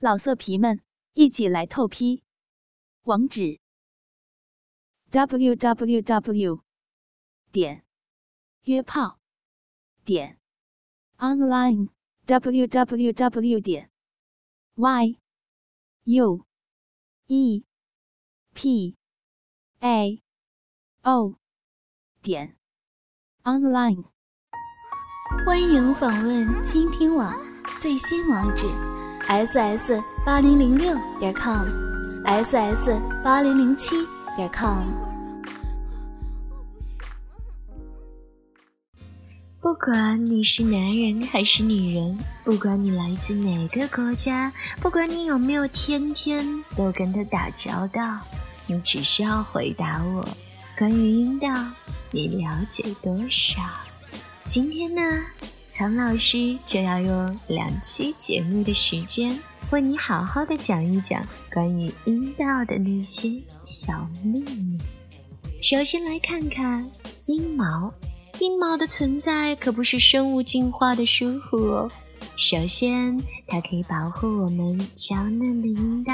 老色皮们，一起来透批！网址：w w w 点约炮点 online w w w 点 y u e p a o 点 online。欢迎访问倾听网最新网址：ss 八零零六点 com，ss 八零零七点 com。不管你是男人还是女人，不管你来自哪个国家，不管你有没有天天都跟他打交道，你只需要回答我：关于阴道，你了解多少？今天呢，苍老师就要用两期节目的时间，为你好好的讲一讲关于阴道的那些小秘密。首先来看看阴毛，阴毛的存在可不是生物进化的疏忽哦。首先，它可以保护我们娇嫩的阴道。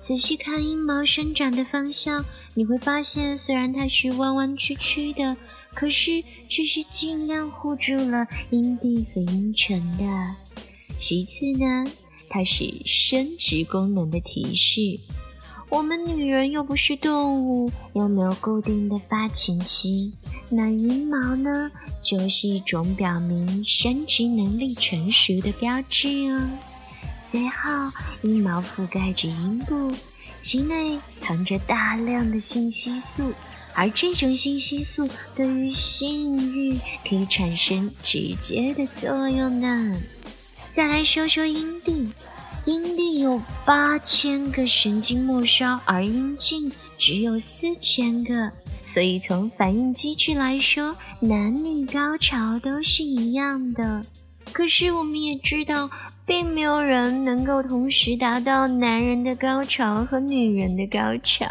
仔细看阴毛生长的方向，你会发现，虽然它是弯弯曲曲的。可是，却是尽量护住了阴蒂和阴唇的。其次呢，它是生殖功能的提示。我们女人又不是动物，又没有固定的发情期，那阴毛呢，就是一种表明生殖能力成熟的标志哦。最后，阴毛覆盖着阴部，其内藏着大量的性激素。而这种性激素对于性欲可以产生直接的作用呢。再来说说阴蒂，阴蒂有八千个神经末梢，而阴茎只有四千个，所以从反应机制来说，男女高潮都是一样的。可是我们也知道，并没有人能够同时达到男人的高潮和女人的高潮。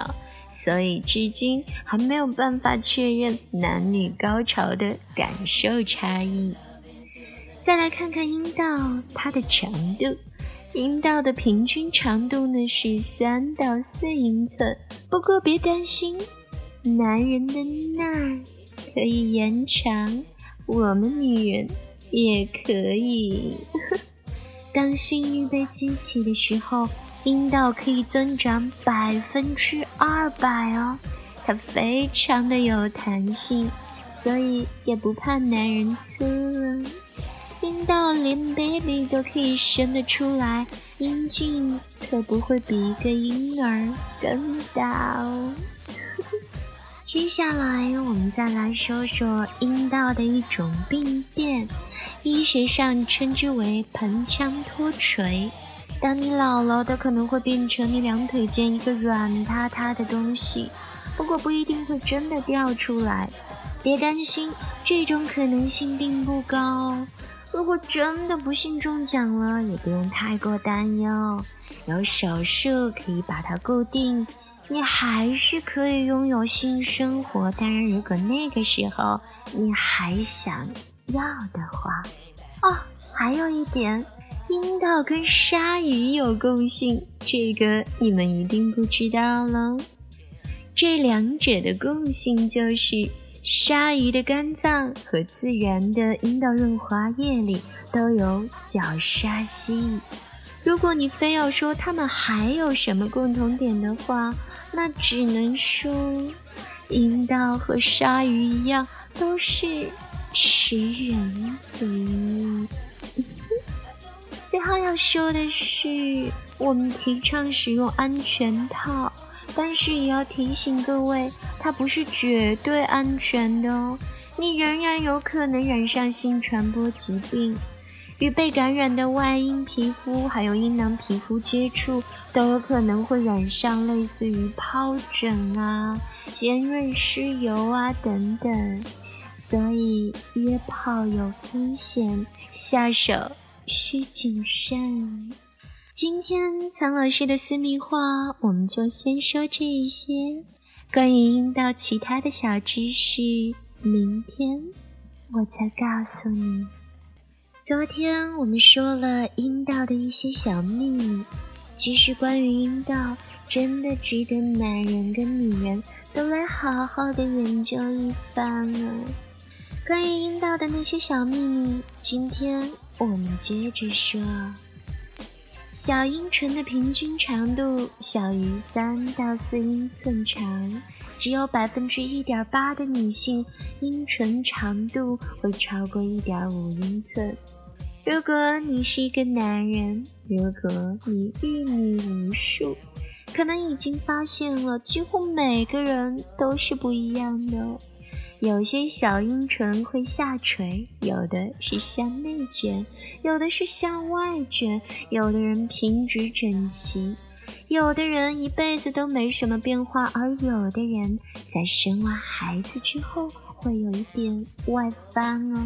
所以至今还没有办法确认男女高潮的感受差异。再来看看阴道，它的长度，阴道的平均长度呢是三到四英寸。不过别担心，男人的那儿可以延长，我们女人也可以。当性欲被激起的时候。阴道可以增长百分之二百哦，它非常的有弹性，所以也不怕男人粗了。阴道连 baby 都可以生得出来，阴茎可不会比一个婴儿更大哦。接下来我们再来说说阴道的一种病变，医学上称之为盆腔脱垂。当你老了，它可能会变成你两腿间一个软塌塌的东西，不过不一定会真的掉出来。别担心，这种可能性并不高。如果真的不幸中奖了，也不用太过担忧，有手术可以把它固定，你还是可以拥有性生活。当然，如果那个时候你还想要的话，哦，还有一点。阴道跟鲨鱼有共性，这个你们一定不知道喽。这两者的共性就是，鲨鱼的肝脏和自然的阴道润滑液里都有角鲨烯。如果你非要说它们还有什么共同点的话，那只能说，阴道和鲨鱼一样，都是食人族。最后要说的是，我们提倡使用安全套，但是也要提醒各位，它不是绝对安全的哦。你仍然有可能染上性传播疾病，与被感染的外阴皮肤还有阴囊皮肤接触，都有可能会染上类似于疱疹啊、尖锐湿疣啊等等。所以约炮有风险，下手。需谨慎。今天苍老师的私密话，我们就先说这一些。关于阴道其他的小知识，明天我再告诉你。昨天我们说了阴道的一些小秘密，其实关于阴道，真的值得男人跟女人都来好好的研究一番呢。关于阴道的那些小秘密，今天我们接着说。小阴唇的平均长度小于三到四英寸长，只有百分之一点八的女性阴唇长度会超过一点五英寸。如果你是一个男人，如果你阅女无数，可能已经发现了，几乎每个人都是不一样的。有些小阴唇会下垂，有的是向内卷，有的是向外卷，有的人平直整齐，有的人一辈子都没什么变化，而有的人在生完孩子之后会有一点外翻哦。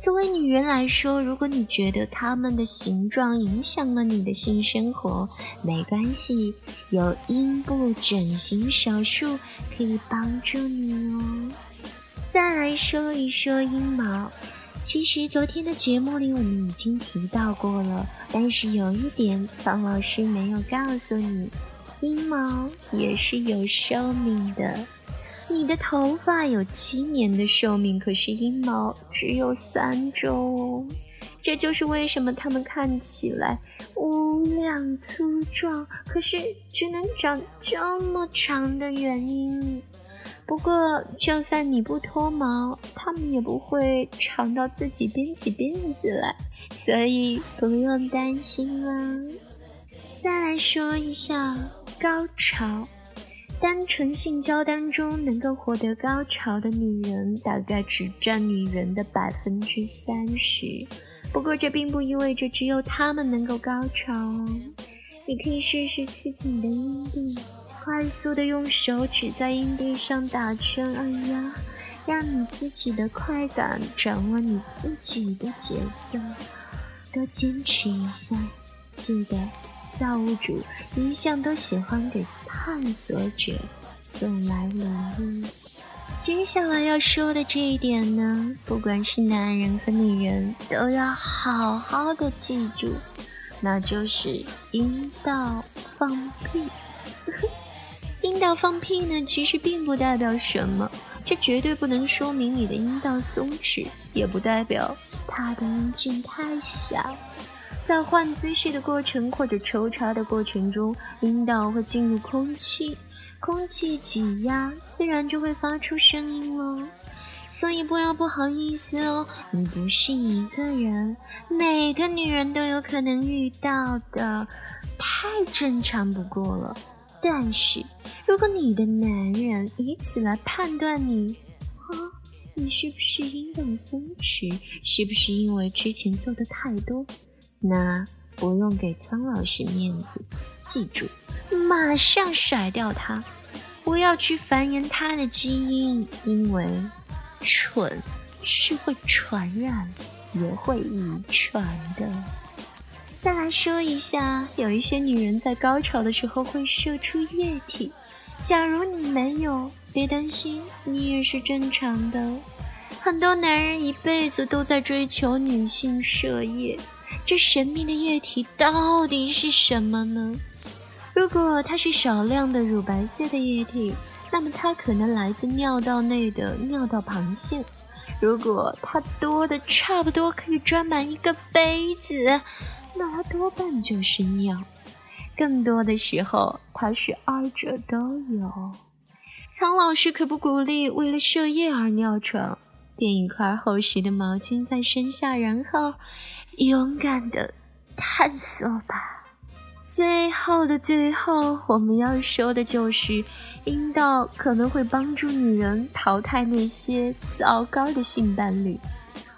作为女人来说，如果你觉得它们的形状影响了你的性生活，没关系，有阴部整形手术可以帮助你哦。再来说一说阴毛，其实昨天的节目里我们已经提到过了，但是有一点曹老师没有告诉你，阴毛也是有寿命的。你的头发有七年的寿命，可是阴毛只有三周哦。这就是为什么它们看起来无量粗壮，可是只能长这么长的原因。不过，就算你不脱毛，它们也不会长到自己编起辫子来，所以不用担心啦。再来说一下高潮。单纯性交当中能够获得高潮的女人，大概只占女人的百分之三十。不过这并不意味着只有她们能够高潮。你可以试试刺激你的阴蒂，快速的用手指在硬币上打圈，哎呀，让你自己的快感掌握你自己的节奏。多坚持一下，记得。造物主一向都喜欢给探索者送来礼物。接下来要说的这一点呢，不管是男人和女人，都要好好的记住，那就是阴道放屁。阴道放屁呢，其实并不代表什么，这绝对不能说明你的阴道松弛，也不代表它的阴茎太小。在换姿势的过程或者抽插的过程中，阴道会进入空气，空气挤压，自然就会发出声音了。所以不要不好意思哦，你不是一个人，每个女人都有可能遇到的，太正常不过了。但是如果你的男人以此来判断你，啊，你是不是阴道松弛？是不是因为之前做的太多？那不用给苍老师面子，记住，马上甩掉他，不要去繁衍他的基因，因为蠢是会传染，也会遗传的。再来说一下，有一些女人在高潮的时候会射出液体，假如你没有，别担心，你也是正常的。很多男人一辈子都在追求女性射液。这神秘的液体到底是什么呢？如果它是少量的乳白色的液体，那么它可能来自尿道内的尿道旁腺；如果它多的差不多可以装满一个杯子，那它多半就是尿。更多的时候，它是二者都有。苍老师可不鼓励为了射液而尿床，垫一块厚实的毛巾在身下，然后。勇敢的探索吧。最后的最后，我们要说的就是，阴道可能会帮助女人淘汰那些糟糕的性伴侣。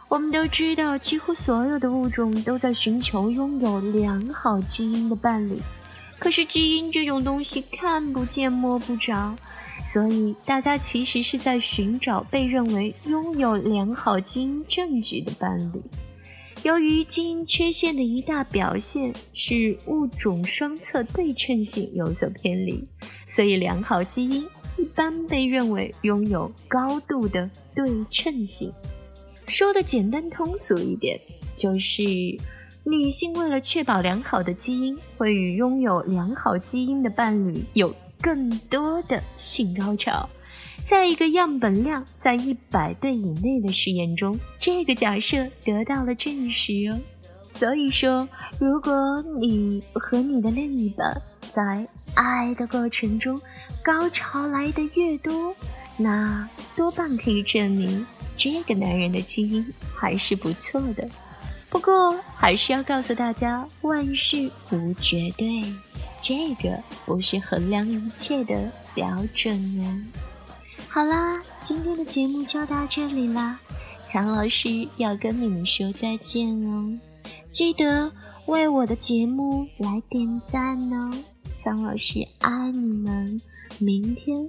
我们都知道，几乎所有的物种都在寻求拥有良好基因的伴侣。可是基因这种东西看不见摸不着，所以大家其实是在寻找被认为拥有良好基因证据的伴侣。由于基因缺陷的一大表现是物种双侧对称性有所偏离，所以良好基因一般被认为拥有高度的对称性。说的简单通俗一点，就是女性为了确保良好的基因，会与拥有良好基因的伴侣有更多的性高潮。在一个样本量在一百对以内的实验中，这个假设得到了证实哦。所以说，如果你和你的另一半在爱的过程中高潮来的越多，那多半可以证明这个男人的基因还是不错的。不过，还是要告诉大家，万事无绝对，这个不是衡量一切的标准哦。好啦，今天的节目就到这里啦，强老师要跟你们说再见哦，记得为我的节目来点赞哦，强老师爱你们，明天